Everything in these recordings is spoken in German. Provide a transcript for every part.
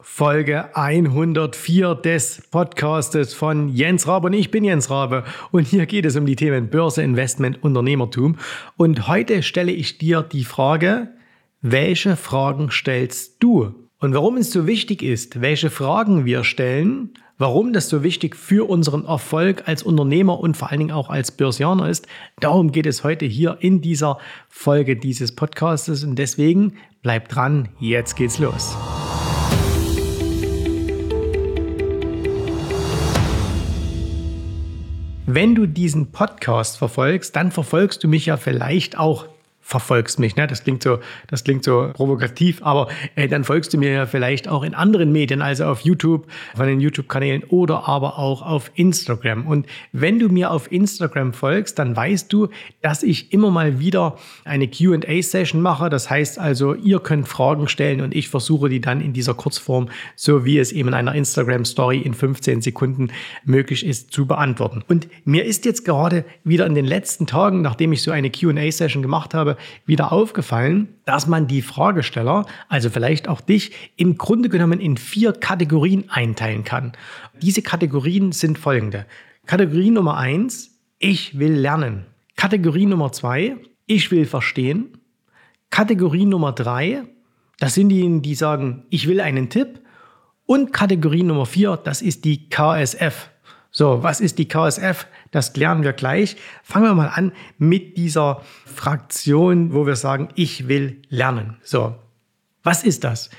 Folge 104 des Podcastes von Jens Rabe. Und ich bin Jens Rabe. Und hier geht es um die Themen Börse, Investment, Unternehmertum. Und heute stelle ich dir die Frage, welche Fragen stellst du? Und warum es so wichtig ist, welche Fragen wir stellen, warum das so wichtig für unseren Erfolg als Unternehmer und vor allen Dingen auch als Börsianer ist, darum geht es heute hier in dieser Folge dieses Podcastes. Und deswegen bleib dran, jetzt geht's los. Wenn du diesen Podcast verfolgst, dann verfolgst du mich ja vielleicht auch verfolgst mich. Ne? Das klingt so, das klingt so provokativ, aber äh, dann folgst du mir ja vielleicht auch in anderen Medien, also auf YouTube, von den YouTube-Kanälen oder aber auch auf Instagram. Und wenn du mir auf Instagram folgst, dann weißt du, dass ich immer mal wieder eine QA-Session mache. Das heißt also, ihr könnt Fragen stellen und ich versuche die dann in dieser Kurzform, so wie es eben in einer Instagram-Story in 15 Sekunden möglich ist, zu beantworten. Und mir ist jetzt gerade wieder in den letzten Tagen, nachdem ich so eine QA-Session gemacht habe, wieder aufgefallen, dass man die Fragesteller, also vielleicht auch dich, im Grunde genommen in vier Kategorien einteilen kann. Diese Kategorien sind folgende. Kategorie Nummer eins, ich will lernen. Kategorie Nummer zwei, ich will verstehen. Kategorie Nummer drei, das sind diejenigen, die sagen, ich will einen Tipp. Und Kategorie Nummer vier, das ist die KSF. So, was ist die KSF? Das klären wir gleich. Fangen wir mal an mit dieser Fraktion, wo wir sagen, ich will lernen. So, was ist das?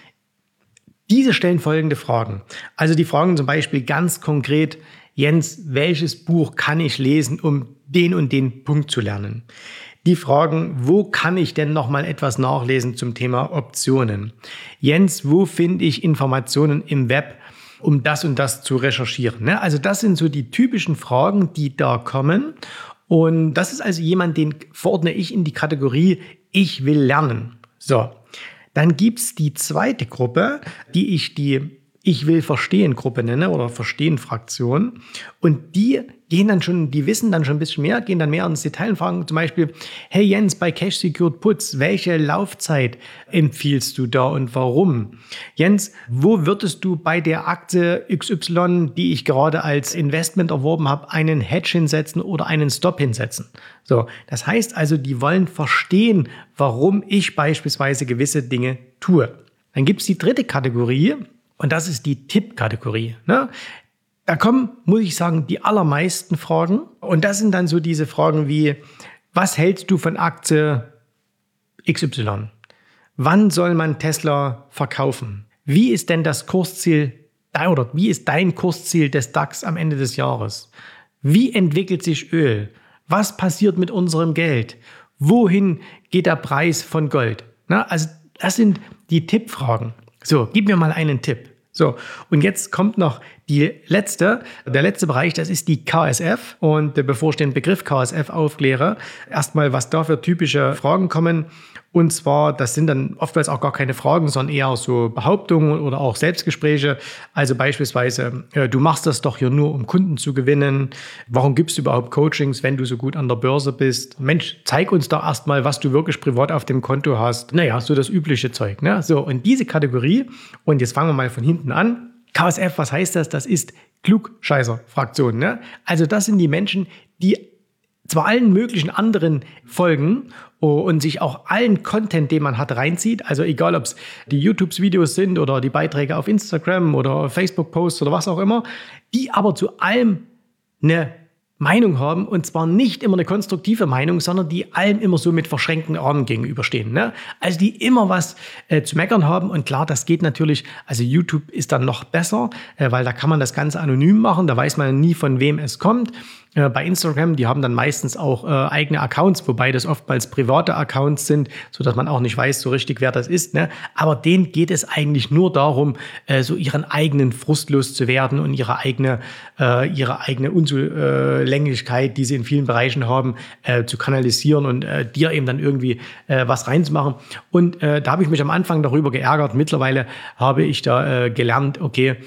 Diese stellen folgende Fragen. Also die fragen zum Beispiel ganz konkret, Jens, welches Buch kann ich lesen, um den und den Punkt zu lernen? Die fragen, wo kann ich denn noch mal etwas nachlesen zum Thema Optionen? Jens, wo finde ich Informationen im Web um das und das zu recherchieren. Ne? Also das sind so die typischen Fragen, die da kommen. Und das ist also jemand, den verordne ich in die Kategorie Ich will lernen. So, dann gibt's die zweite Gruppe, die ich die Ich will verstehen Gruppe nenne oder Verstehen Fraktion. Und die gehen dann schon, die wissen dann schon ein bisschen mehr, gehen dann mehr ins Detail und fragen zum Beispiel, hey Jens, bei Cash Secured Puts, welche Laufzeit empfiehlst du da und warum? Jens, wo würdest du bei der Aktie XY, die ich gerade als Investment erworben habe, einen Hedge hinsetzen oder einen Stop hinsetzen? So, das heißt also, die wollen verstehen, warum ich beispielsweise gewisse Dinge tue. Dann gibt's die dritte Kategorie, und das ist die Tipp-Kategorie. Ne? Da kommen, muss ich sagen, die allermeisten Fragen. Und das sind dann so diese Fragen wie, was hältst du von Aktie XY? Wann soll man Tesla verkaufen? Wie ist denn das Kursziel oder wie ist dein Kursziel des DAX am Ende des Jahres? Wie entwickelt sich Öl? Was passiert mit unserem Geld? Wohin geht der Preis von Gold? Na, also das sind die Tippfragen. So, gib mir mal einen Tipp. So, und jetzt kommt noch die letzte, der letzte Bereich, das ist die KSF. Und bevor ich den Begriff KSF aufkläre, erstmal, was da für typische Fragen kommen. Und zwar, das sind dann oftmals auch gar keine Fragen, sondern eher so Behauptungen oder auch Selbstgespräche. Also beispielsweise, äh, du machst das doch hier nur, um Kunden zu gewinnen. Warum gibst du überhaupt Coachings, wenn du so gut an der Börse bist? Mensch, zeig uns doch erstmal, was du wirklich privat auf dem Konto hast. Naja, so das übliche Zeug. Ne? So, und diese Kategorie, und jetzt fangen wir mal von hinten an. KSF, was heißt das? Das ist Klugscheißer-Fraktion. Ne? Also das sind die Menschen, die zwar allen möglichen anderen folgen und sich auch allen Content, den man hat, reinzieht. Also egal, ob es die YouTube-Videos sind oder die Beiträge auf Instagram oder Facebook-Posts oder was auch immer, die aber zu allem eine Meinung haben und zwar nicht immer eine konstruktive Meinung, sondern die allem immer so mit verschränkten Armen gegenüberstehen. Ne? Also die immer was äh, zu meckern haben und klar, das geht natürlich, also YouTube ist dann noch besser, äh, weil da kann man das Ganze anonym machen, da weiß man nie von wem es kommt. Äh, bei Instagram, die haben dann meistens auch äh, eigene Accounts, wobei das oftmals private Accounts sind, so dass man auch nicht weiß so richtig, wer das ist. Ne? Aber denen geht es eigentlich nur darum, äh, so ihren eigenen Frust loszuwerden und ihre eigene, äh, ihre eigene Unzulänglichkeit, die sie in vielen Bereichen haben, äh, zu kanalisieren und dir eben dann irgendwie was reinzumachen. Und da habe ich mich am Anfang darüber geärgert. Mittlerweile habe ich da gelernt, okay,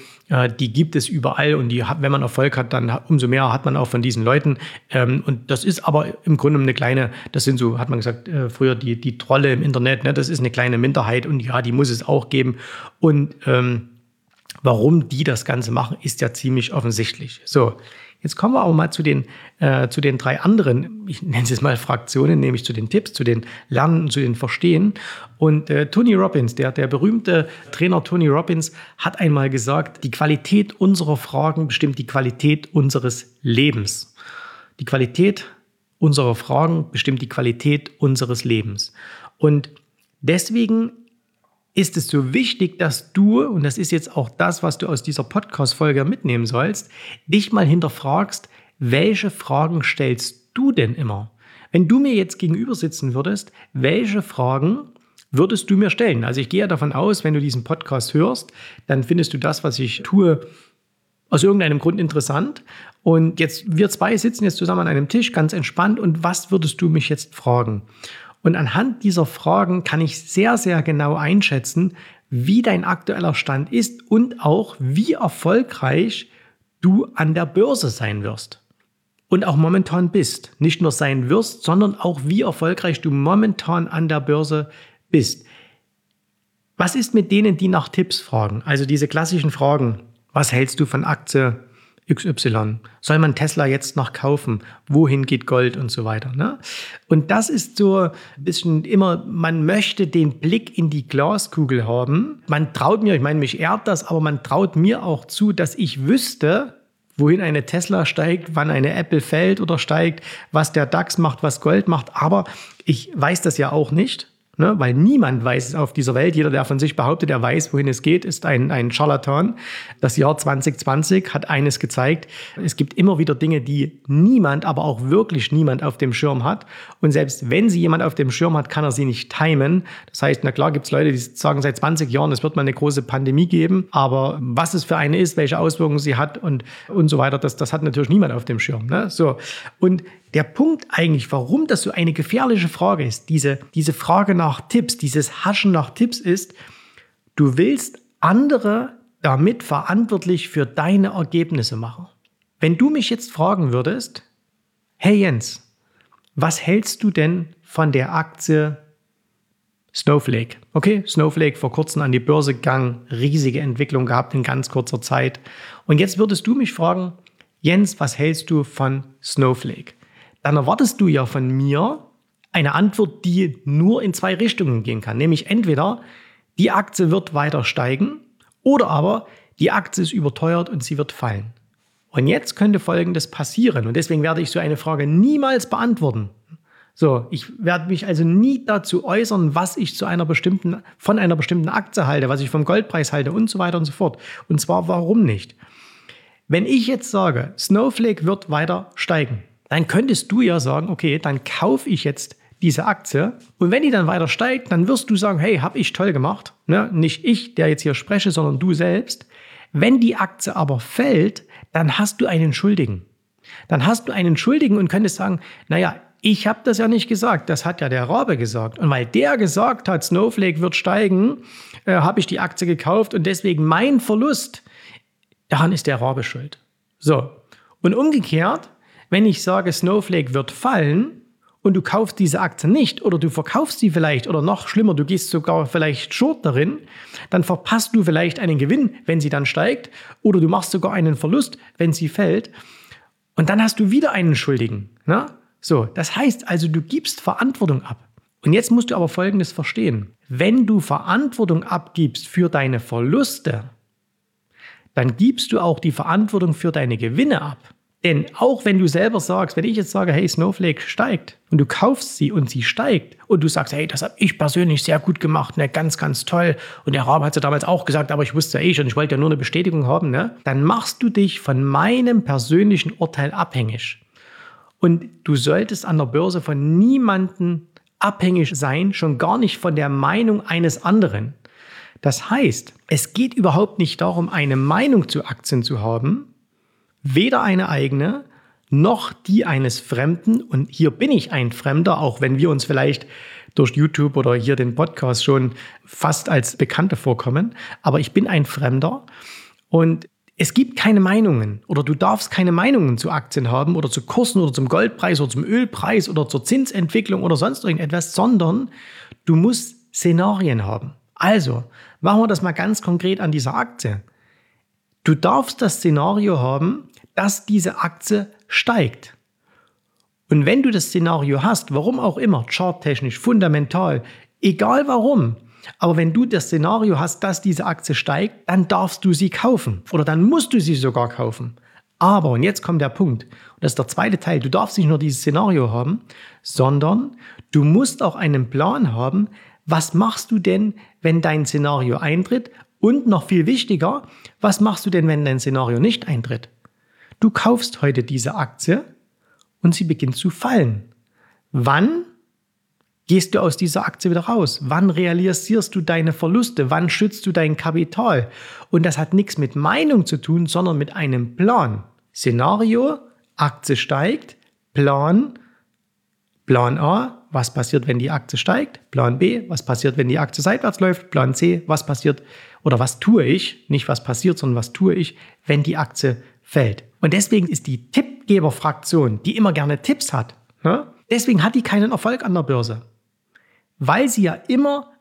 die gibt es überall und die, wenn man Erfolg hat, dann umso mehr hat man auch von diesen Leuten. Ähm, und das ist aber im Grunde eine kleine, das sind so, hat man gesagt, äh, früher die, die Trolle im Internet, ne? das ist eine kleine Minderheit und ja, die muss es auch geben. Und ähm, Warum die das Ganze machen, ist ja ziemlich offensichtlich. So, jetzt kommen wir aber mal zu den, äh, zu den drei anderen, ich nenne es jetzt mal Fraktionen, nämlich zu den Tipps, zu den Lernen, zu den Verstehen. Und äh, Tony Robbins, der, der berühmte Trainer Tony Robbins, hat einmal gesagt, die Qualität unserer Fragen bestimmt die Qualität unseres Lebens. Die Qualität unserer Fragen bestimmt die Qualität unseres Lebens. Und deswegen ist es so wichtig, dass du, und das ist jetzt auch das, was du aus dieser Podcast-Folge mitnehmen sollst, dich mal hinterfragst, welche Fragen stellst du denn immer? Wenn du mir jetzt gegenüber sitzen würdest, welche Fragen würdest du mir stellen? Also ich gehe davon aus, wenn du diesen Podcast hörst, dann findest du das, was ich tue, aus irgendeinem Grund interessant. Und jetzt, wir zwei sitzen jetzt zusammen an einem Tisch, ganz entspannt. Und was würdest du mich jetzt fragen? Und anhand dieser Fragen kann ich sehr, sehr genau einschätzen, wie dein aktueller Stand ist und auch wie erfolgreich du an der Börse sein wirst. Und auch momentan bist. Nicht nur sein wirst, sondern auch wie erfolgreich du momentan an der Börse bist. Was ist mit denen, die nach Tipps fragen? Also diese klassischen Fragen. Was hältst du von Aktie XY? Soll man Tesla jetzt noch kaufen? Wohin geht Gold und so weiter? Ne? Und das ist so ein bisschen immer, man möchte den Blick in die Glaskugel haben. Man traut mir, ich meine, mich ehrt das, aber man traut mir auch zu, dass ich wüsste, wohin eine Tesla steigt, wann eine Apple fällt oder steigt, was der DAX macht, was Gold macht. Aber ich weiß das ja auch nicht. Ne? Weil niemand weiß es auf dieser Welt. Jeder, der von sich behauptet, er weiß, wohin es geht, ist ein, ein Charlatan. Das Jahr 2020 hat eines gezeigt. Es gibt immer wieder Dinge, die niemand, aber auch wirklich niemand auf dem Schirm hat. Und selbst wenn sie jemand auf dem Schirm hat, kann er sie nicht timen. Das heißt, na klar gibt es Leute, die sagen seit 20 Jahren, es wird mal eine große Pandemie geben. Aber was es für eine ist, welche Auswirkungen sie hat und, und so weiter, das, das hat natürlich niemand auf dem Schirm. Ne? So. Und der Punkt eigentlich, warum das so eine gefährliche Frage ist, diese, diese Frage nach Tipps, dieses Haschen nach Tipps ist, du willst andere damit verantwortlich für deine Ergebnisse machen. Wenn du mich jetzt fragen würdest, hey Jens, was hältst du denn von der Aktie Snowflake? Okay, Snowflake vor kurzem an die Börse gegangen, riesige Entwicklung gehabt in ganz kurzer Zeit. Und jetzt würdest du mich fragen, Jens, was hältst du von Snowflake? dann erwartest du ja von mir eine Antwort, die nur in zwei Richtungen gehen kann. Nämlich entweder die Aktie wird weiter steigen oder aber die Aktie ist überteuert und sie wird fallen. Und jetzt könnte Folgendes passieren. Und deswegen werde ich so eine Frage niemals beantworten. So, ich werde mich also nie dazu äußern, was ich zu einer bestimmten, von einer bestimmten Aktie halte, was ich vom Goldpreis halte und so weiter und so fort. Und zwar, warum nicht? Wenn ich jetzt sage, Snowflake wird weiter steigen, dann könntest du ja sagen, okay, dann kaufe ich jetzt diese Aktie. Und wenn die dann weiter steigt, dann wirst du sagen, hey, habe ich toll gemacht. Ne? Nicht ich, der jetzt hier spreche, sondern du selbst. Wenn die Aktie aber fällt, dann hast du einen Schuldigen. Dann hast du einen Schuldigen und könntest sagen, naja, ich habe das ja nicht gesagt, das hat ja der Rabe gesagt. Und weil der gesagt hat, Snowflake wird steigen, äh, habe ich die Aktie gekauft und deswegen mein Verlust, daran ist der Rabe schuld. So. Und umgekehrt, wenn ich sage, Snowflake wird fallen und du kaufst diese Aktie nicht oder du verkaufst sie vielleicht oder noch schlimmer, du gehst sogar vielleicht short darin, dann verpasst du vielleicht einen Gewinn, wenn sie dann steigt oder du machst sogar einen Verlust, wenn sie fällt. Und dann hast du wieder einen Schuldigen. Ne? So, das heißt also, du gibst Verantwortung ab. Und jetzt musst du aber Folgendes verstehen. Wenn du Verantwortung abgibst für deine Verluste, dann gibst du auch die Verantwortung für deine Gewinne ab. Denn auch wenn du selber sagst, wenn ich jetzt sage, hey, Snowflake steigt und du kaufst sie und sie steigt und du sagst, hey, das habe ich persönlich sehr gut gemacht, ne, ganz, ganz toll und der Rabe hat es ja damals auch gesagt, aber ich wusste ja eh schon, ich wollte ja nur eine Bestätigung haben, ne, dann machst du dich von meinem persönlichen Urteil abhängig. Und du solltest an der Börse von niemandem abhängig sein, schon gar nicht von der Meinung eines anderen. Das heißt, es geht überhaupt nicht darum, eine Meinung zu Aktien zu haben, weder eine eigene noch die eines Fremden. Und hier bin ich ein Fremder, auch wenn wir uns vielleicht durch YouTube oder hier den Podcast schon fast als Bekannte vorkommen. Aber ich bin ein Fremder und es gibt keine Meinungen oder du darfst keine Meinungen zu Aktien haben oder zu Kursen oder zum Goldpreis oder zum Ölpreis oder zur Zinsentwicklung oder sonst irgendetwas, sondern du musst Szenarien haben. Also, machen wir das mal ganz konkret an dieser Aktie. Du darfst das Szenario haben, dass diese Aktie steigt. Und wenn du das Szenario hast, warum auch immer, charttechnisch, fundamental, egal warum, aber wenn du das Szenario hast, dass diese Aktie steigt, dann darfst du sie kaufen oder dann musst du sie sogar kaufen. Aber, und jetzt kommt der Punkt, und das ist der zweite Teil, du darfst nicht nur dieses Szenario haben, sondern du musst auch einen Plan haben, was machst du denn, wenn dein Szenario eintritt? Und noch viel wichtiger, was machst du denn, wenn dein Szenario nicht eintritt? Du kaufst heute diese Aktie und sie beginnt zu fallen. Wann gehst du aus dieser Aktie wieder raus? Wann realisierst du deine Verluste? Wann schützt du dein Kapital? Und das hat nichts mit Meinung zu tun, sondern mit einem Plan. Szenario, Aktie steigt, Plan, Plan A, was passiert, wenn die Aktie steigt? Plan B, was passiert, wenn die Aktie seitwärts läuft? Plan C, was passiert oder was tue ich? Nicht was passiert, sondern was tue ich, wenn die Aktie fällt. Und deswegen ist die Tippgeberfraktion, die immer gerne Tipps hat, ne? deswegen hat die keinen Erfolg an der Börse. Weil sie ja immer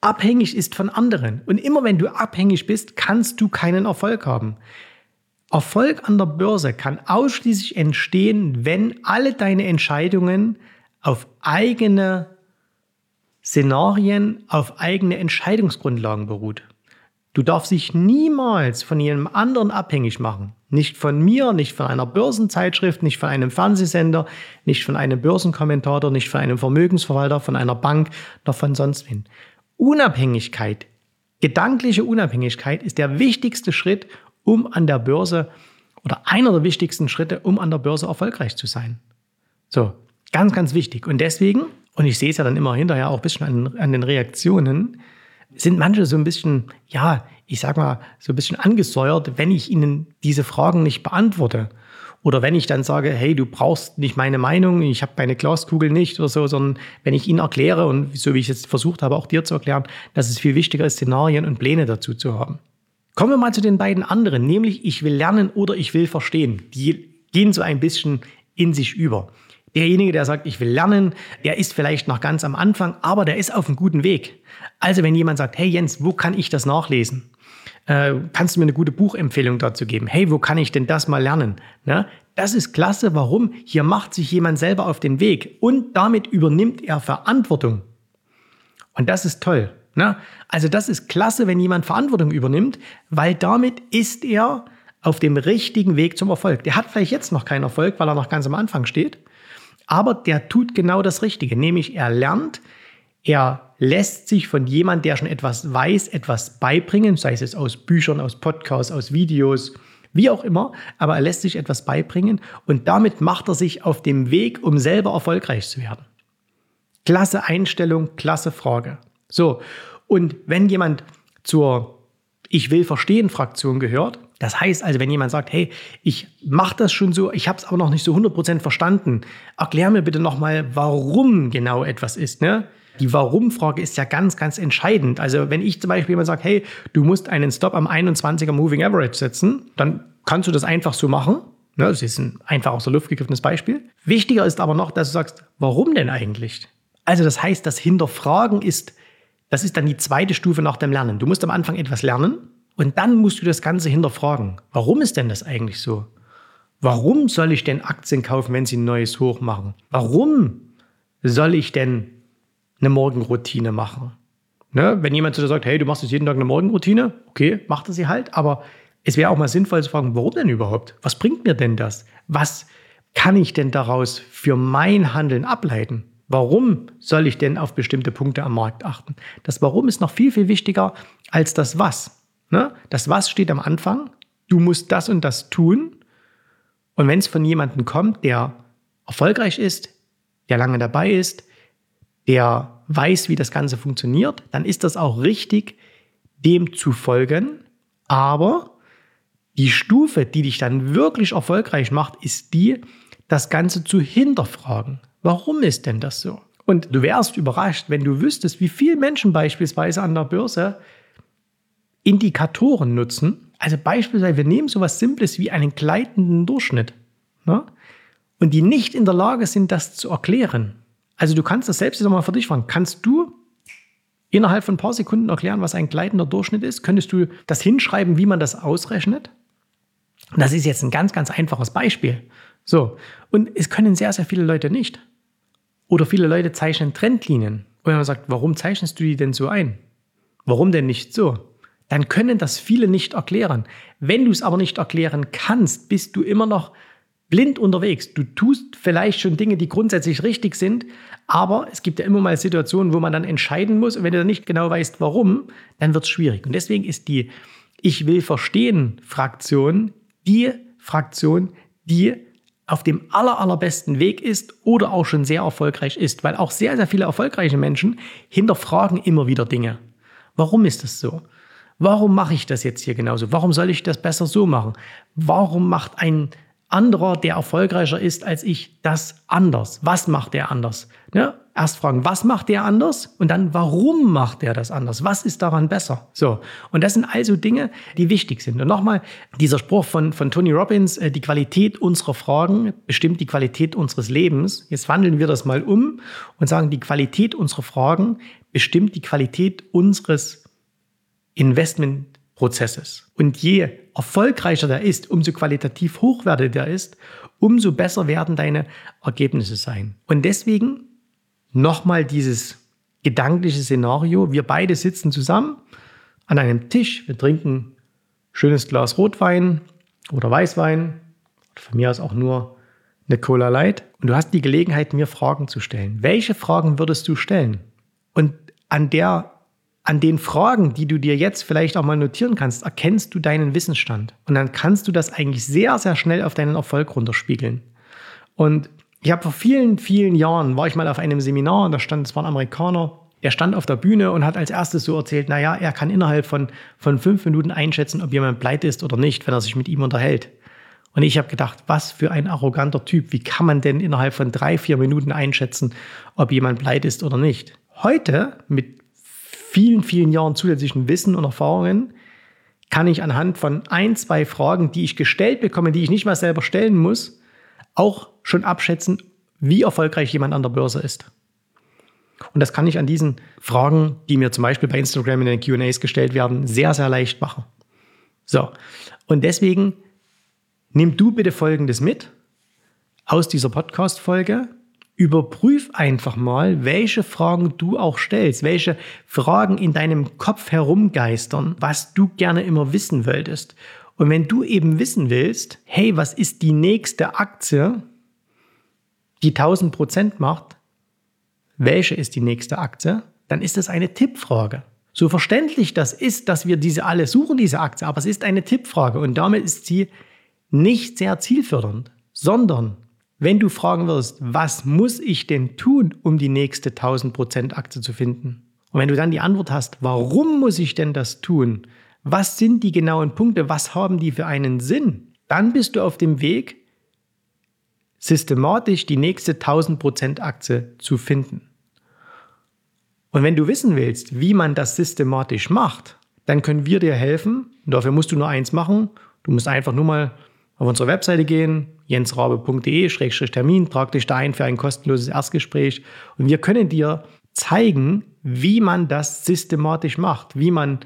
abhängig ist von anderen. Und immer wenn du abhängig bist, kannst du keinen Erfolg haben. Erfolg an der Börse kann ausschließlich entstehen, wenn alle deine Entscheidungen auf eigene Szenarien, auf eigene Entscheidungsgrundlagen beruht. Du darfst dich niemals von jemandem anderen abhängig machen. Nicht von mir, nicht von einer Börsenzeitschrift, nicht von einem Fernsehsender, nicht von einem Börsenkommentator, nicht von einem Vermögensverwalter, von einer Bank, noch von sonst wen. Unabhängigkeit, gedankliche Unabhängigkeit ist der wichtigste Schritt, um an der Börse oder einer der wichtigsten Schritte, um an der Börse erfolgreich zu sein. So, ganz, ganz wichtig. Und deswegen, und ich sehe es ja dann immer hinterher auch ein bisschen an, an den Reaktionen, sind manche so ein bisschen, ja, ich sag mal, so ein bisschen angesäuert, wenn ich ihnen diese Fragen nicht beantworte. Oder wenn ich dann sage, hey, du brauchst nicht meine Meinung, ich habe meine Glaskugel nicht oder so, sondern wenn ich ihnen erkläre und so wie ich es jetzt versucht habe, auch dir zu erklären, dass es viel wichtiger ist, Szenarien und Pläne dazu zu haben. Kommen wir mal zu den beiden anderen, nämlich ich will lernen oder ich will verstehen. Die gehen so ein bisschen in sich über. Derjenige, der sagt, ich will lernen, der ist vielleicht noch ganz am Anfang, aber der ist auf einem guten Weg. Also wenn jemand sagt, hey Jens, wo kann ich das nachlesen? Äh, kannst du mir eine gute Buchempfehlung dazu geben? Hey, wo kann ich denn das mal lernen? Ne? Das ist klasse. Warum? Hier macht sich jemand selber auf den Weg und damit übernimmt er Verantwortung. Und das ist toll. Ne? Also das ist klasse, wenn jemand Verantwortung übernimmt, weil damit ist er auf dem richtigen Weg zum Erfolg. Der hat vielleicht jetzt noch keinen Erfolg, weil er noch ganz am Anfang steht. Aber der tut genau das Richtige, nämlich er lernt, er lässt sich von jemand, der schon etwas weiß, etwas beibringen, sei es aus Büchern, aus Podcasts, aus Videos, wie auch immer, aber er lässt sich etwas beibringen und damit macht er sich auf dem Weg, um selber erfolgreich zu werden. Klasse Einstellung, klasse Frage. So, und wenn jemand zur Ich will verstehen Fraktion gehört, das heißt also, wenn jemand sagt, hey, ich mache das schon so, ich habe es aber noch nicht so 100% verstanden, erklär mir bitte nochmal, warum genau etwas ist. Ne? Die Warum-Frage ist ja ganz, ganz entscheidend. Also wenn ich zum Beispiel jemand sage, hey, du musst einen Stop am 21er Moving Average setzen, dann kannst du das einfach so machen. Ne? Das ist ein einfach aus der Luft gegriffenes Beispiel. Wichtiger ist aber noch, dass du sagst, warum denn eigentlich? Also das heißt, das Hinterfragen ist, das ist dann die zweite Stufe nach dem Lernen. Du musst am Anfang etwas lernen und dann musst du das Ganze hinterfragen. Warum ist denn das eigentlich so? Warum soll ich denn Aktien kaufen, wenn sie ein neues Hoch machen? Warum soll ich denn eine Morgenroutine machen? Ne? Wenn jemand zu dir sagt, hey, du machst jetzt jeden Tag eine Morgenroutine, okay, macht er sie halt, aber es wäre auch mal sinnvoll zu fragen, warum denn überhaupt? Was bringt mir denn das? Was kann ich denn daraus für mein Handeln ableiten? Warum soll ich denn auf bestimmte Punkte am Markt achten? Das Warum ist noch viel, viel wichtiger als das Was. Ne? Das Was steht am Anfang. Du musst das und das tun. Und wenn es von jemandem kommt, der erfolgreich ist, der lange dabei ist, der weiß, wie das Ganze funktioniert, dann ist das auch richtig, dem zu folgen. Aber die Stufe, die dich dann wirklich erfolgreich macht, ist die, das Ganze zu hinterfragen. Warum ist denn das so? Und du wärst überrascht, wenn du wüsstest, wie viele Menschen beispielsweise an der Börse Indikatoren nutzen. Also beispielsweise, wir nehmen so etwas Simples wie einen gleitenden Durchschnitt. Ne? Und die nicht in der Lage sind, das zu erklären. Also du kannst das selbst jetzt mal für dich fragen. Kannst du innerhalb von ein paar Sekunden erklären, was ein gleitender Durchschnitt ist? Könntest du das hinschreiben, wie man das ausrechnet? Das ist jetzt ein ganz, ganz einfaches Beispiel. So. Und es können sehr, sehr viele Leute nicht. Oder viele Leute zeichnen Trendlinien. Und man sagt, warum zeichnest du die denn so ein? Warum denn nicht so? Dann können das viele nicht erklären. Wenn du es aber nicht erklären kannst, bist du immer noch blind unterwegs. Du tust vielleicht schon Dinge, die grundsätzlich richtig sind, aber es gibt ja immer mal Situationen, wo man dann entscheiden muss. Und wenn du dann nicht genau weißt, warum, dann wird es schwierig. Und deswegen ist die Ich will verstehen Fraktion die Fraktion, die auf dem aller, allerbesten Weg ist oder auch schon sehr erfolgreich ist, weil auch sehr, sehr viele erfolgreiche Menschen hinterfragen immer wieder Dinge. Warum ist das so? Warum mache ich das jetzt hier genauso? Warum soll ich das besser so machen? Warum macht ein anderer, der erfolgreicher ist als ich, das anders? Was macht der anders? Ja, erst fragen, was macht der anders? Und dann, warum macht der das anders? Was ist daran besser? So. Und das sind also Dinge, die wichtig sind. Und nochmal, dieser Spruch von, von Tony Robbins, äh, die Qualität unserer Fragen bestimmt die Qualität unseres Lebens. Jetzt wandeln wir das mal um und sagen, die Qualität unserer Fragen bestimmt die Qualität unseres Investmentprozesses. Und je erfolgreicher der ist, umso qualitativ hochwertiger der ist, umso besser werden deine Ergebnisse sein. Und deswegen nochmal dieses gedankliche Szenario. Wir beide sitzen zusammen an einem Tisch, wir trinken schönes Glas Rotwein oder Weißwein, von mir aus auch nur eine Cola Light. Und du hast die Gelegenheit, mir Fragen zu stellen. Welche Fragen würdest du stellen? Und an der an den Fragen, die du dir jetzt vielleicht auch mal notieren kannst, erkennst du deinen Wissensstand. Und dann kannst du das eigentlich sehr, sehr schnell auf deinen Erfolg runterspiegeln. Und ich habe vor vielen, vielen Jahren, war ich mal auf einem Seminar und da stand, es war ein Amerikaner, der stand auf der Bühne und hat als erstes so erzählt, naja, er kann innerhalb von, von fünf Minuten einschätzen, ob jemand pleite ist oder nicht, wenn er sich mit ihm unterhält. Und ich habe gedacht, was für ein arroganter Typ. Wie kann man denn innerhalb von drei, vier Minuten einschätzen, ob jemand pleite ist oder nicht? Heute, mit vielen, vielen Jahren zusätzlichen Wissen und Erfahrungen kann ich anhand von ein, zwei Fragen, die ich gestellt bekomme, die ich nicht mal selber stellen muss, auch schon abschätzen, wie erfolgreich jemand an der Börse ist. Und das kann ich an diesen Fragen, die mir zum Beispiel bei Instagram in den QAs gestellt werden, sehr, sehr leicht machen. So, und deswegen nimm du bitte Folgendes mit aus dieser Podcast-Folge überprüf einfach mal, welche Fragen du auch stellst, welche Fragen in deinem Kopf herumgeistern, was du gerne immer wissen wolltest. Und wenn du eben wissen willst, hey, was ist die nächste Aktie, die 1000 Prozent macht, welche ist die nächste Aktie, dann ist das eine Tippfrage. So verständlich das ist, dass wir diese alle suchen, diese Aktie, aber es ist eine Tippfrage und damit ist sie nicht sehr zielfördernd, sondern wenn du fragen wirst, was muss ich denn tun, um die nächste 1000% Aktie zu finden? Und wenn du dann die Antwort hast, warum muss ich denn das tun? Was sind die genauen Punkte? Was haben die für einen Sinn? Dann bist du auf dem Weg, systematisch die nächste 1000% Aktie zu finden. Und wenn du wissen willst, wie man das systematisch macht, dann können wir dir helfen. Und dafür musst du nur eins machen. Du musst einfach nur mal auf unsere Webseite gehen, jensrabe.de-termin, trag dich da ein für ein kostenloses Erstgespräch und wir können dir zeigen, wie man das systematisch macht, wie man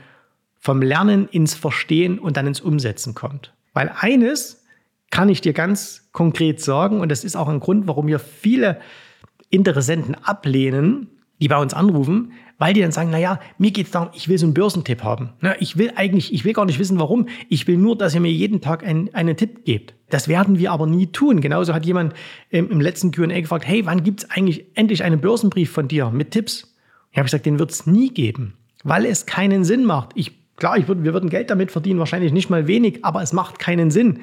vom Lernen ins Verstehen und dann ins Umsetzen kommt. Weil eines kann ich dir ganz konkret sagen, und das ist auch ein Grund, warum wir viele Interessenten ablehnen, die bei uns anrufen, weil die dann sagen, naja, mir geht es darum, ich will so einen Börsentipp haben. ich will eigentlich, ich will gar nicht wissen, warum. Ich will nur, dass ihr mir jeden Tag einen, einen Tipp gebt. Das werden wir aber nie tun. Genauso hat jemand im, im letzten Q&A gefragt, hey, wann gibt es eigentlich endlich einen Börsenbrief von dir mit Tipps? Ich habe gesagt, den wird es nie geben, weil es keinen Sinn macht. Ich, klar, ich würd, wir würden Geld damit verdienen, wahrscheinlich nicht mal wenig, aber es macht keinen Sinn.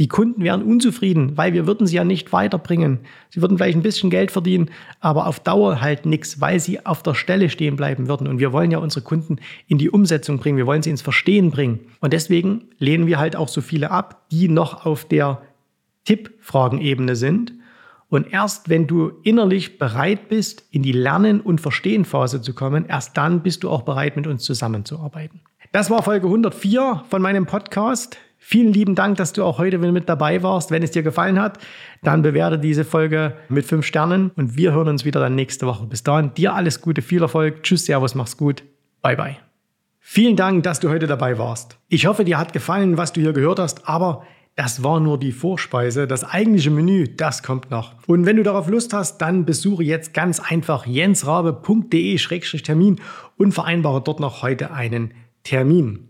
Die Kunden wären unzufrieden, weil wir würden sie ja nicht weiterbringen. Sie würden vielleicht ein bisschen Geld verdienen, aber auf Dauer halt nichts, weil sie auf der Stelle stehen bleiben würden. Und wir wollen ja unsere Kunden in die Umsetzung bringen, wir wollen sie ins Verstehen bringen. Und deswegen lehnen wir halt auch so viele ab, die noch auf der Tippfragenebene sind. Und erst wenn du innerlich bereit bist, in die Lernen- und Verstehen-Phase zu kommen, erst dann bist du auch bereit, mit uns zusammenzuarbeiten. Das war Folge 104 von meinem Podcast. Vielen lieben Dank, dass du auch heute wieder mit dabei warst. Wenn es dir gefallen hat, dann bewerte diese Folge mit fünf Sternen und wir hören uns wieder dann nächste Woche. Bis dahin, dir alles Gute, viel Erfolg. Tschüss, Servus, mach's gut. Bye, bye. Vielen Dank, dass du heute dabei warst. Ich hoffe, dir hat gefallen, was du hier gehört hast, aber das war nur die Vorspeise. Das eigentliche Menü, das kommt noch. Und wenn du darauf Lust hast, dann besuche jetzt ganz einfach jensrabe.de-termin und vereinbare dort noch heute einen Termin.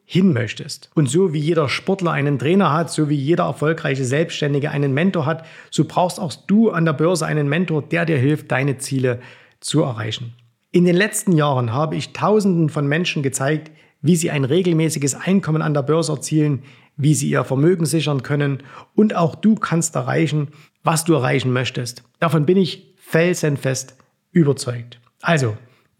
hin möchtest. Und so wie jeder Sportler einen Trainer hat, so wie jeder erfolgreiche Selbstständige einen Mentor hat, so brauchst auch du an der Börse einen Mentor, der dir hilft, deine Ziele zu erreichen. In den letzten Jahren habe ich Tausenden von Menschen gezeigt, wie sie ein regelmäßiges Einkommen an der Börse erzielen, wie sie ihr Vermögen sichern können und auch du kannst erreichen, was du erreichen möchtest. Davon bin ich felsenfest überzeugt. Also,